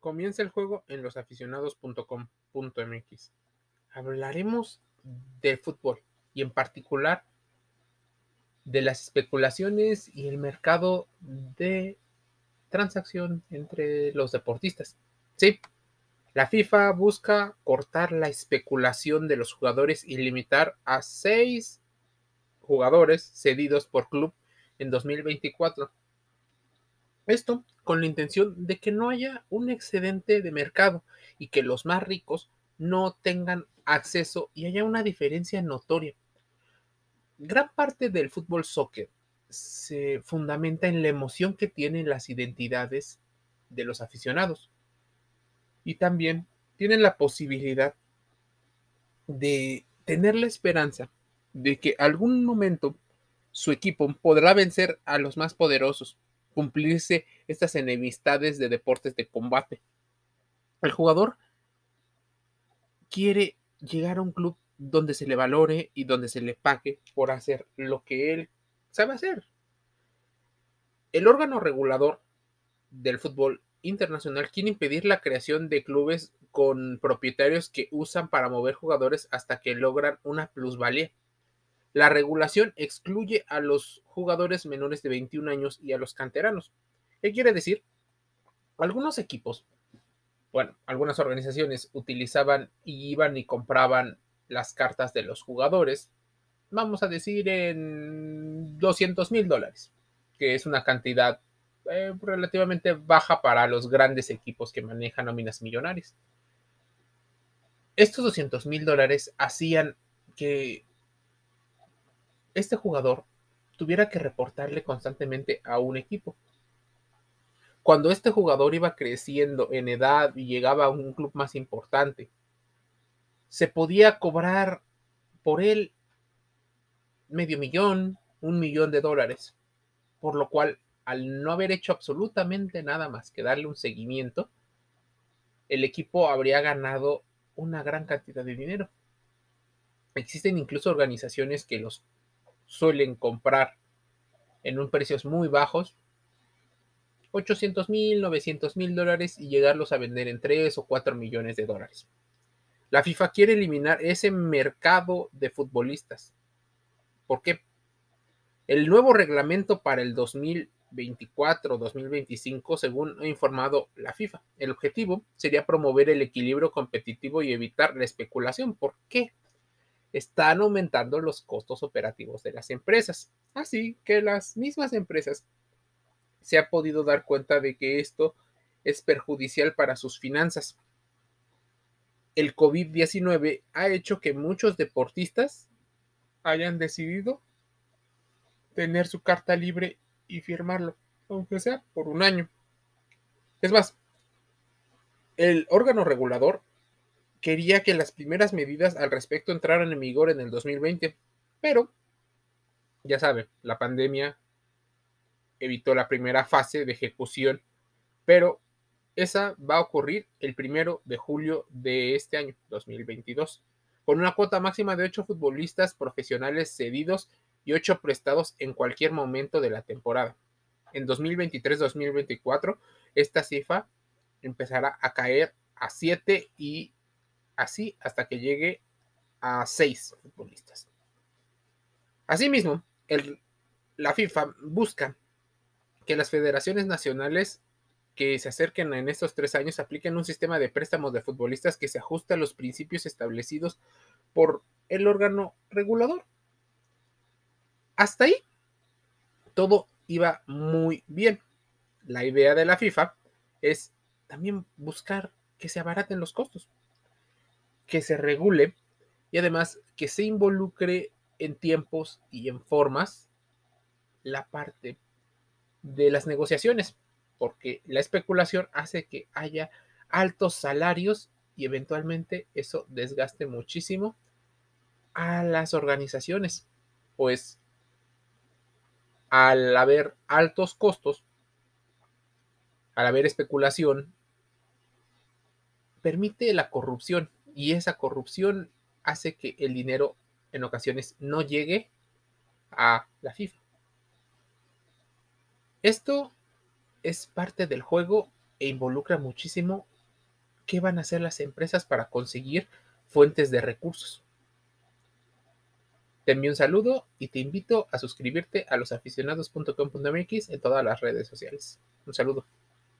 Comienza el juego en losaficionados.com.mx. Hablaremos del fútbol y en particular de las especulaciones y el mercado de transacción entre los deportistas. Sí, la FIFA busca cortar la especulación de los jugadores y limitar a seis jugadores cedidos por club en 2024. Esto con la intención de que no haya un excedente de mercado y que los más ricos no tengan acceso y haya una diferencia notoria. Gran parte del fútbol soccer se fundamenta en la emoción que tienen las identidades de los aficionados y también tienen la posibilidad de tener la esperanza de que algún momento su equipo podrá vencer a los más poderosos, cumplirse estas enemistades de deportes de combate. El jugador quiere llegar a un club donde se le valore y donde se le pague por hacer lo que él sabe hacer. El órgano regulador del fútbol internacional quiere impedir la creación de clubes con propietarios que usan para mover jugadores hasta que logran una plusvalía. La regulación excluye a los jugadores menores de 21 años y a los canteranos. ¿Qué quiere decir? Algunos equipos, bueno, algunas organizaciones utilizaban y iban y compraban las cartas de los jugadores, vamos a decir en 200 mil dólares, que es una cantidad eh, relativamente baja para los grandes equipos que manejan nóminas millonarias. Estos 200 mil dólares hacían que este jugador tuviera que reportarle constantemente a un equipo. Cuando este jugador iba creciendo en edad y llegaba a un club más importante, se podía cobrar por él medio millón, un millón de dólares, por lo cual al no haber hecho absolutamente nada más que darle un seguimiento, el equipo habría ganado una gran cantidad de dinero. Existen incluso organizaciones que los suelen comprar en un precios muy bajos, 800 mil, 900 mil dólares y llegarlos a vender en 3 o 4 millones de dólares. La FIFA quiere eliminar ese mercado de futbolistas. ¿Por qué? El nuevo reglamento para el 2024-2025, según ha informado la FIFA, el objetivo sería promover el equilibrio competitivo y evitar la especulación. ¿Por qué? Están aumentando los costos operativos de las empresas. Así que las mismas empresas se han podido dar cuenta de que esto es perjudicial para sus finanzas. El COVID-19 ha hecho que muchos deportistas hayan decidido tener su carta libre y firmarlo, aunque sea por un año. Es más, el órgano regulador quería que las primeras medidas al respecto entraran en vigor en el 2020, pero ya sabe, la pandemia evitó la primera fase de ejecución, pero esa va a ocurrir el primero de julio de este año, 2022, con una cuota máxima de ocho futbolistas profesionales cedidos y ocho prestados en cualquier momento de la temporada. En 2023-2024, esta cifra empezará a caer a 7 y así hasta que llegue a seis futbolistas. Asimismo, la FIFA busca que las federaciones nacionales que se acerquen en estos tres años apliquen un sistema de préstamos de futbolistas que se ajuste a los principios establecidos por el órgano regulador. Hasta ahí, todo iba muy bien. La idea de la FIFA es también buscar que se abaraten los costos que se regule y además que se involucre en tiempos y en formas la parte de las negociaciones, porque la especulación hace que haya altos salarios y eventualmente eso desgaste muchísimo a las organizaciones, pues al haber altos costos, al haber especulación, permite la corrupción y esa corrupción hace que el dinero en ocasiones no llegue a la FIFA. Esto es parte del juego e involucra muchísimo qué van a hacer las empresas para conseguir fuentes de recursos. Te envío un saludo y te invito a suscribirte a losaficionados.com.mx en todas las redes sociales. Un saludo.